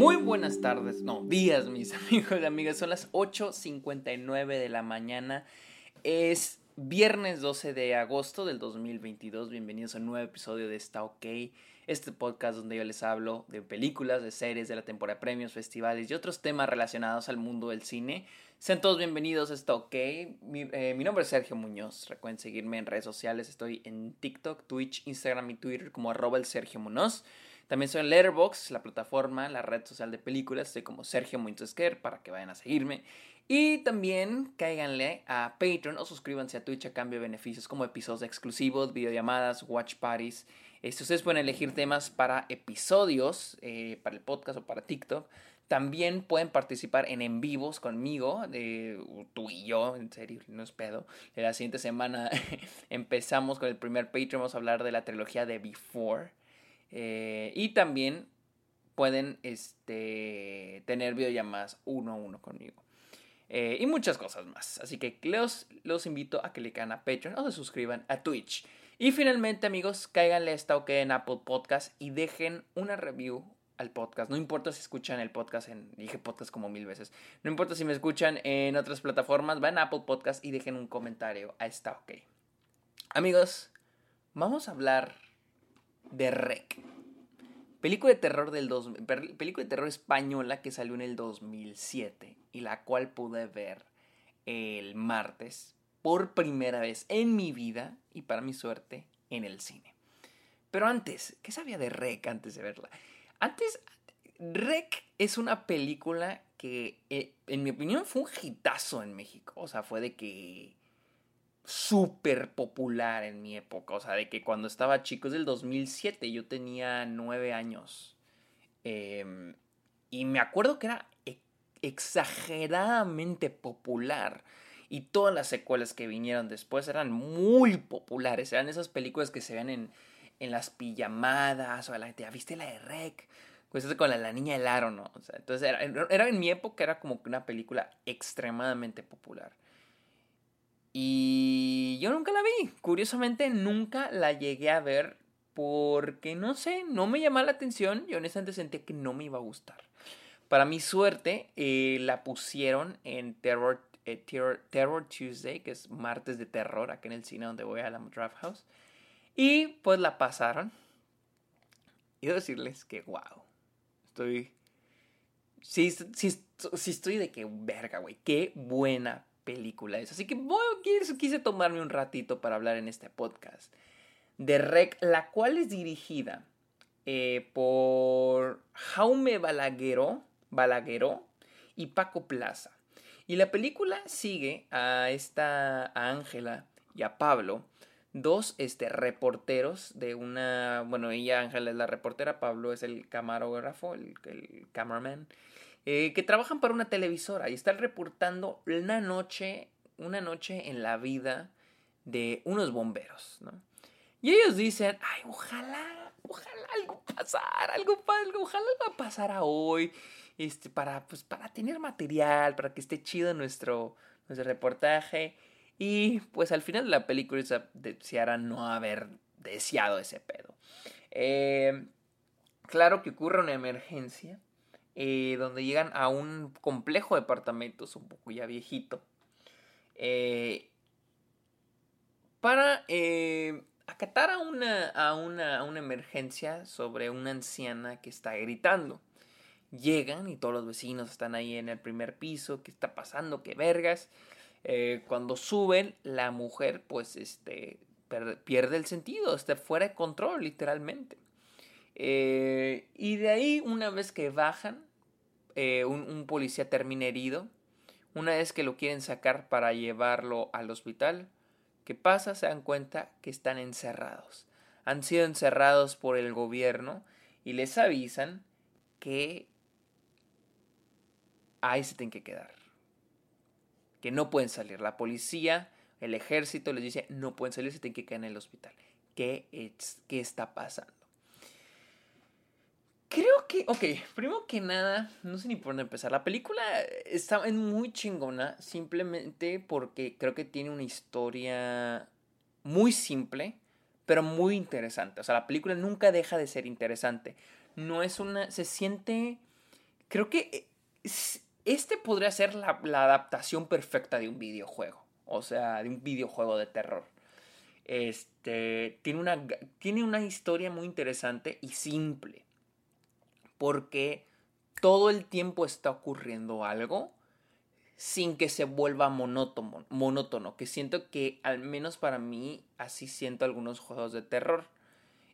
Muy buenas tardes, no, días mis amigos y amigas, son las 8.59 de la mañana, es viernes 12 de agosto del 2022, bienvenidos a un nuevo episodio de Está OK, este podcast donde yo les hablo de películas, de series, de la temporada de premios, festivales y otros temas relacionados al mundo del cine. Sean todos bienvenidos a Está OK, mi, eh, nombre es Sergio Muñoz, recuerden seguirme en redes sociales, estoy en TikTok, Twitch, Instagram y Twitter como arroba Sergio Muñoz. También soy en Letterboxd, la plataforma, la red social de películas. Estoy como Sergio Muintesquer para que vayan a seguirme. Y también cáiganle a Patreon o suscríbanse a Twitch a cambio de beneficios como episodios exclusivos, videollamadas, watch parties. Este, ustedes pueden elegir temas para episodios, eh, para el podcast o para TikTok. También pueden participar en en vivos conmigo, de, tú y yo, en serio, no es pedo. La siguiente semana empezamos con el primer Patreon, vamos a hablar de la trilogía de Before. Eh, y también pueden este, tener videollamadas uno a uno conmigo. Eh, y muchas cosas más. Así que los, los invito a que le a Patreon o se suscriban a Twitch. Y finalmente, amigos, cáiganle esta OK en Apple Podcast y dejen una review al podcast. No importa si escuchan el podcast en. Dije podcast como mil veces. No importa si me escuchan en otras plataformas. Van a Apple Podcast y dejen un comentario a esta OK. Amigos, vamos a hablar de Rec. Película de terror del dos, película de terror española que salió en el 2007 y la cual pude ver el martes por primera vez en mi vida y para mi suerte en el cine. Pero antes, ¿qué sabía de Rec antes de verla? Antes, Rec es una película que, eh, en mi opinión, fue un hitazo en México. O sea, fue de que súper popular en mi época. O sea, de que cuando estaba chico, es del 2007, yo tenía nueve años. Em, y me acuerdo que era e, exageradamente popular. Y todas las secuelas que vinieron después eran muy populares. Eran esas películas que se ven en, en las pijamadas. O la ¿ya viste la de Rec? Pues con la, la niña del aro, ¿no? O sea, entonces era, era en mi época, era como una película extremadamente popular. Y yo nunca la vi. Curiosamente, nunca la llegué a ver porque no sé, no me llamaba la atención y honestamente sentía que no me iba a gustar. Para mi suerte, eh, la pusieron en Terror, eh, Terror, Terror, Tuesday, que es martes de terror, acá en el cine donde voy a la Draft House. Y pues la pasaron. Y decirles que, wow, estoy... Sí, sí, sí estoy de que verga, güey. Qué buena película es. Así que quise, tomarme un ratito para hablar en este podcast de Rec, la cual es dirigida eh, por Jaume Balagueró, Balagueró y Paco Plaza. Y la película sigue a esta Ángela y a Pablo, dos este, reporteros de una, bueno, ella Ángela es la reportera, Pablo es el camarógrafo, el cameraman, eh, que trabajan para una televisora y están reportando una noche, una noche en la vida de unos bomberos, ¿no? Y ellos dicen, ay, ojalá, ojalá algo pasara, algo, algo ojalá algo pasara hoy, este, para, pues, para tener material, para que esté chido nuestro, nuestro reportaje. Y pues al final de la película se deseara no haber deseado ese pedo. Eh, claro que ocurre una emergencia eh, donde llegan a un complejo de departamentos un poco ya viejito, eh, para eh, acatar a una, a, una, a una emergencia sobre una anciana que está gritando. Llegan y todos los vecinos están ahí en el primer piso, ¿qué está pasando? ¿Qué vergas? cuando suben, la mujer pues este, pierde el sentido, está fuera de control literalmente. Eh, y de ahí, una vez que bajan, eh, un, policía termina herido. Una vez que lo quieren sacar para llevarlo al hospital, ¿qué pasa? Se dan cuenta que están encerrados. Han sido encerrados por el gobierno y les avisan que ahí se tienen que quedar. Que no pueden salir. La policía, el ejército les dice no pueden salir, se tienen que quedar en el hospital. ¿Qué, es, qué está pasando? Creo que, ok, primero que nada, no sé ni por dónde empezar. La película está muy chingona, simplemente porque creo que tiene una historia muy simple, pero muy interesante. O sea, la película nunca deja de ser interesante. No es una, se siente creo que este podría ser la, la adaptación perfecta de un videojuego. O sea, de un videojuego de terror. Este, tiene una, tiene una historia muy interesante y simple. Porque todo el tiempo está ocurriendo algo sin que se vuelva monótono, que siento que al menos para mí así siento algunos juegos de terror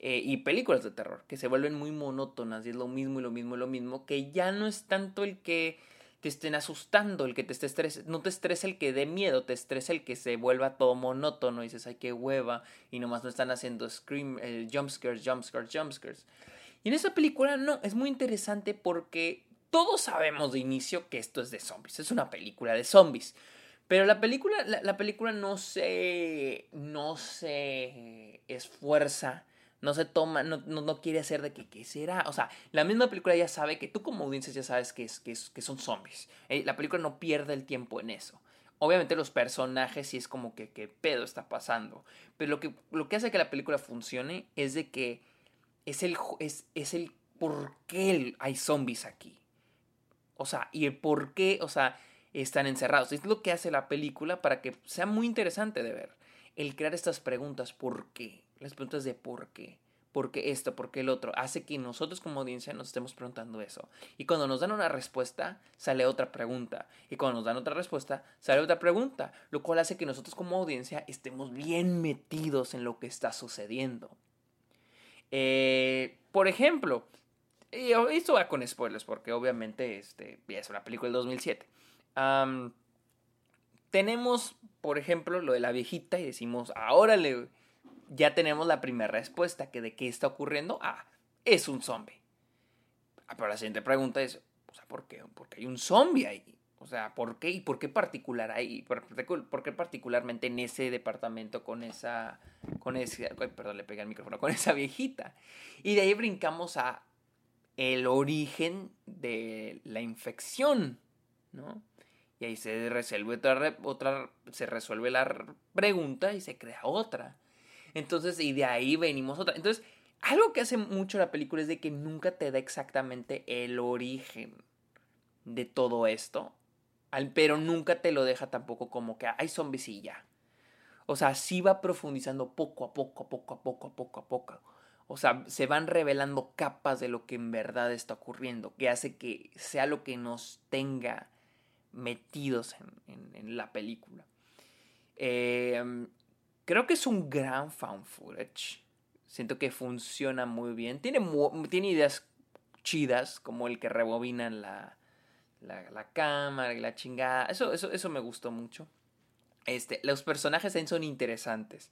eh, y películas de terror, que se vuelven muy monótonas y es lo mismo y lo mismo y lo mismo, que ya no es tanto el que te estén asustando, el que te esté no te estresa el que dé miedo, te estresa el que se vuelva todo monótono y dices, ay, qué hueva, y nomás no están haciendo scream, eh, jumpscares, jumpscares, jumpscares. En esa película no, es muy interesante porque todos sabemos de inicio que esto es de zombies, es una película de zombies. Pero la película, la, película no se, no se esfuerza, no se toma, no, quiere hacer de que qué será. O sea, la misma película ya sabe que tú como audiencia ya sabes que, es, que, es, que son zombies. Eh, la película no pierde el tiempo en eso. Obviamente los personajes sí es como que qué pedo está pasando. Pero lo que, lo que hace que la película funcione es de que es el, es, es el por qué hay zombies aquí. O sea, y el por qué, o sea, están encerrados. Es lo que hace la película para que sea muy interesante de ver. El crear estas preguntas, ¿por qué? Las preguntas de por qué. ¿Por qué esto? ¿Por qué el otro? Hace que nosotros como audiencia nos estemos preguntando eso. Y cuando nos dan una respuesta, sale otra pregunta. Y cuando nos dan otra respuesta, sale otra pregunta. Lo cual hace que nosotros como audiencia estemos bien metidos en lo que está sucediendo. Eh, por ejemplo, y esto va con spoilers, porque obviamente este, es una película del 2007. tenemos, por ejemplo, lo de la viejita y decimos, ahora le, ya tenemos la primera respuesta, que de qué está ocurriendo. Ah, es un zombie. Ah, pero la siguiente pregunta es, ¿por qué? Porque hay un zombie ahí. O sea, ¿por qué? ¿Y por qué particular ahí? ¿Por, qué particularmente en ese departamento con esa, con ese, perdón, le pegué el micrófono, con esa viejita? Y de ahí brincamos a el origen de la infección, ¿no? Y ahí se resuelve otra, otra, se resuelve la pregunta y se crea otra. Entonces, y de ahí venimos otra. Entonces, algo que hace mucho la película es de que nunca te da exactamente el origen de todo esto, pero nunca te lo deja tampoco como que hay zombies y ya. O sea, sí va profundizando poco a poco, a poco a poco, a poco a poco. O sea, se van revelando capas de lo que en verdad está ocurriendo, que hace que sea lo que nos tenga metidos en, la película. Em, creo que es un gran found footage. Siento que funciona muy bien. Tiene, tiene ideas chidas, como el que rebobina la, la, cámara y la chingada. Eso, eso, eso me gustó mucho. Este, los personajes son interesantes.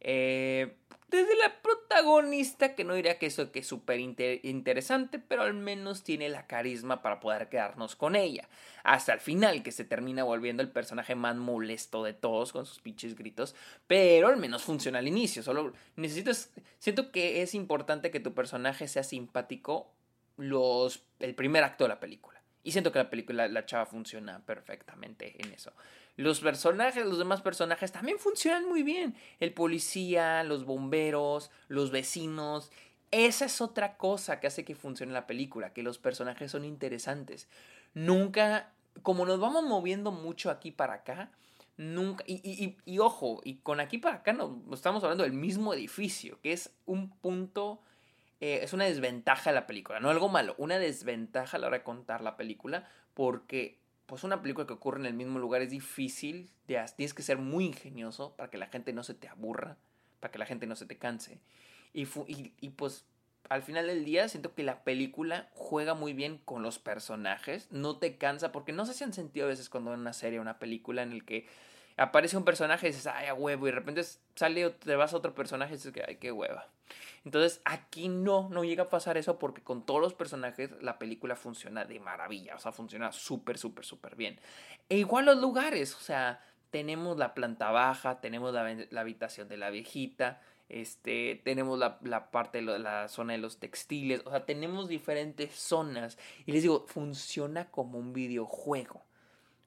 Eh, desde la protagonista, que no diría que eso que es súper interesante, pero al menos tiene la carisma para poder quedarnos con ella. Hasta el final, que se termina volviendo el personaje más molesto de todos con sus pinches gritos, pero al menos funciona al inicio. Solo necesitas. Siento que es importante que tu personaje sea simpático los, el primer acto de la película. Y siento que la película, la chava funciona perfectamente en eso. Los personajes, los demás personajes también funcionan muy bien. El policía, los bomberos, los vecinos. Esa es otra cosa que hace que funcione la película, que los personajes son interesantes. Nunca, como nos vamos moviendo mucho aquí para acá, nunca, y, ojo, y con aquí para acá no estamos hablando del mismo edificio, que es un punto, eh, es una desventaja de la película, no algo malo, una desventaja a la hora de contar la película, porque pues una película que ocurre en el mismo lugar es difícil, tienes que ser muy ingenioso para que la gente no se te aburra, para que la gente no se te canse. Y, y, pues al final del día siento que la película juega muy bien con los personajes, no te cansa, porque no sé si han sentido a veces cuando en una serie o una película en el que aparece un personaje y dices, ay, a huevo, y de repente sale o te vas a otro personaje y dices, ay, qué hueva. Entonces aquí no, no llega a pasar eso porque con todos los personajes la película funciona de maravilla, o sea, funciona súper, súper, súper bien. E igual los lugares, o sea, tenemos la planta baja, tenemos la, habitación de la viejita, este, tenemos la, la parte la zona de los textiles, o sea, tenemos diferentes zonas. Y les digo, funciona como un videojuego.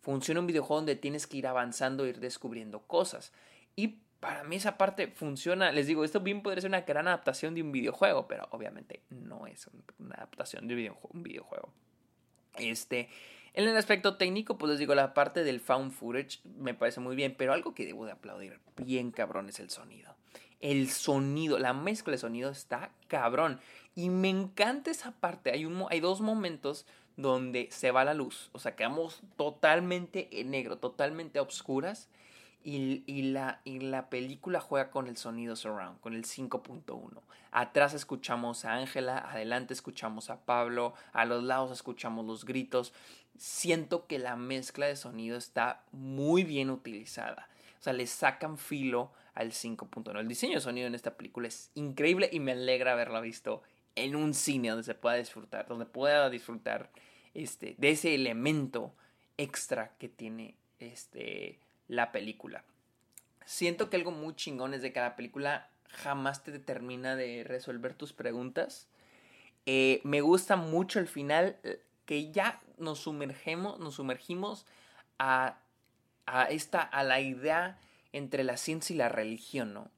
Funciona un videojuego donde tienes que ir avanzando, ir descubriendo cosas. Y para mí esa parte funciona. Les digo, esto bien podría ser una gran adaptación de un videojuego, pero obviamente no es una adaptación de un videojuego. Este, en el aspecto técnico, pues les digo, la parte del found footage me parece muy bien, pero algo que debo de aplaudir bien cabrón es el sonido. El sonido, la mezcla de sonido está cabrón. Y me encanta esa parte. Hay, un, hay dos momentos donde se va la luz. O sea, quedamos totalmente en negro, totalmente a oscuras. Y, la, y la película juega con el sonido surround, con el 5.1. Atrás escuchamos a Ángela, adelante escuchamos a Pablo, a los lados escuchamos los gritos. Siento que la mezcla de sonido está muy bien utilizada. O sea, le sacan filo al 5.1. El diseño de sonido en esta película es increíble y me alegra haberla visto en un cine donde se pueda disfrutar, donde pueda disfrutar este, de ese elemento extra que tiene este, la película. Siento que algo muy chingón es de la película jamás te termina de resolver tus preguntas. Eh, me gusta mucho el final que ya nos sumergemos, nos sumergimos a, a, esta, a la idea entre la ciencia y la religión, ¿no?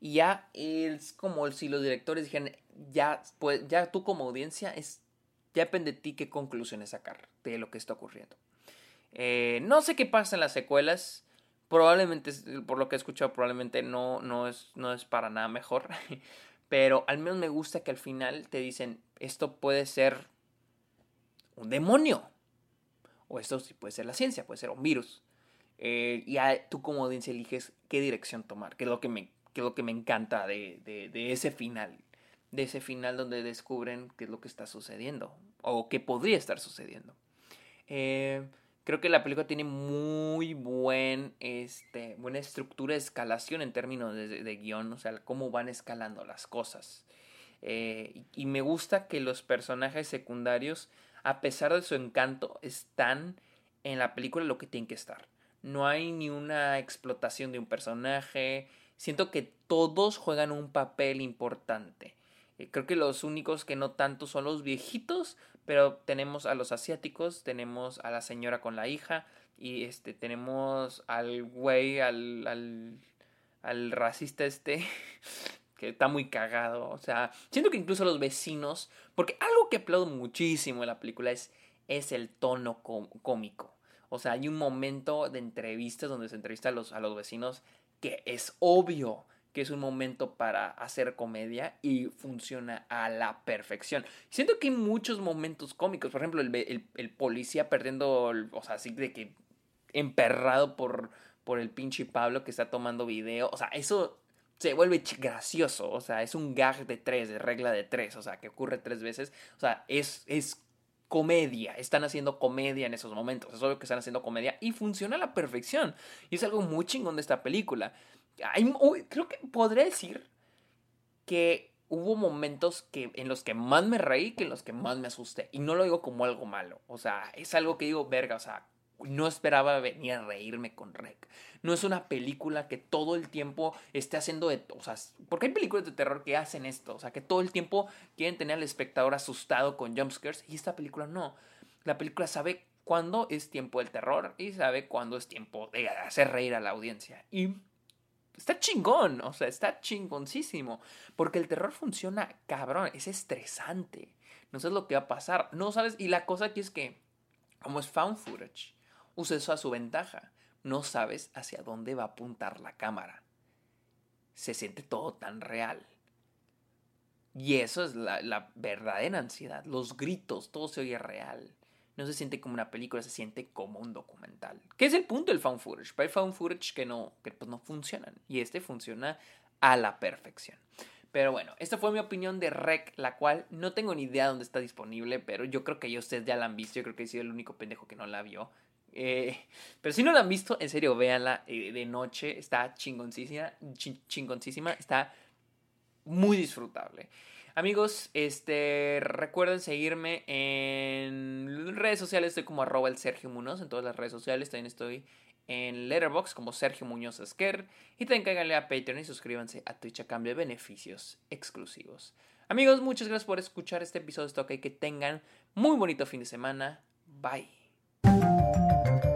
Y ya es como si los directores dijeran, ya, pues, ya tú como audiencia, es, ya depende de ti qué conclusiones sacar de lo que está ocurriendo. Eh, no sé qué pasa en las secuelas. Probablemente, por lo que he escuchado, probablemente no, no, es, no es para nada mejor. Pero al menos me gusta que al final te dicen, esto puede ser un demonio. O esto sí puede ser la ciencia, puede ser un virus. Eh, y tú como audiencia eliges qué dirección tomar, que es lo que me, que es lo que me encanta de, de, ese final. De ese final donde descubren qué es lo que está sucediendo. O qué podría estar sucediendo. Eh, Creo que la película tiene muy buen, este, buena estructura de escalación en términos de, guion, o sea, cómo van escalando las cosas. Eh, y me gusta que los personajes secundarios, a pesar de su encanto, están en la película lo que tienen que estar. No hay ni una explotación de un personaje. Siento que todos juegan un papel importante. Eh, creo que los únicos que no tanto son los viejitos, pero tenemos a los asiáticos, tenemos a la señora con la hija y este tenemos al güey, al, al, racista este, que está muy cagado. O sea, siento que incluso los vecinos, porque algo que aplaudo muchísimo en la película es, es el tono cómico. O sea, hay un momento de entrevistas donde se entrevista a los, a los vecinos que es obvio que es un momento para hacer comedia y funciona a la perfección. Siento que hay muchos momentos cómicos, por ejemplo, el, policía perdiendo, o sea, así de que emperrado por, por el pinche Pablo que está tomando video, o sea, eso se vuelve gracioso, o sea, es un gag de tres, de regla de tres, o sea, que ocurre tres veces, o sea, es, es comedia, están haciendo comedia en esos momentos, es obvio que están haciendo comedia y funciona a la perfección, y es algo muy chingón de esta película creo que podría decir que hubo momentos que, en los que más me reí que en los que más me asusté. Y no lo digo como algo malo. O sea, es algo que digo, verga, o sea, no esperaba venir a reírme con Rec. No es una película que todo el tiempo esté haciendo de... O sea, porque hay películas de terror que hacen esto. O sea, que todo el tiempo quieren tener al espectador asustado con jumpscares. Y esta película no. La película sabe cuándo es tiempo del terror y sabe cuándo es tiempo de hacer reír a la audiencia. Y Está chingón, o sea, está chingoncísimo. Porque el terror funciona cabrón, es estresante. No sabes lo que va a pasar. No sabes, y la cosa aquí es que, como es found footage, usa eso a su ventaja. No sabes hacia dónde va a apuntar la cámara. Se siente todo tan real. Y eso es la, la verdadera ansiedad. Los gritos, todo se oye real no se siente como una película, se siente como un documental. ¿Qué es el punto del found footage? Hay found footage que no, que pues no funcionan. Y este funciona a la perfección. Pero bueno, esta fue mi opinión de Rec, la cual no tengo ni idea dónde está disponible, pero yo creo que ya ustedes ya la han visto. Yo creo que he sido el único pendejo que no la vio. Eh, pero si no la han visto, en serio, véanla eh, de noche. Está chingoncísima. Está muy disfrutable. Amigos, este, recuerden seguirme en redes sociales, estoy como arroba el Sergio Muñoz, en todas las redes sociales, también estoy en Letterboxd como Sergio Muñoz Esquer, y también cáiganle a Patreon y suscríbanse a Twitch a cambio de beneficios exclusivos. Amigos, muchas gracias por escuchar este episodio de Stock y que tengan muy bonito fin de semana. Bye. うん。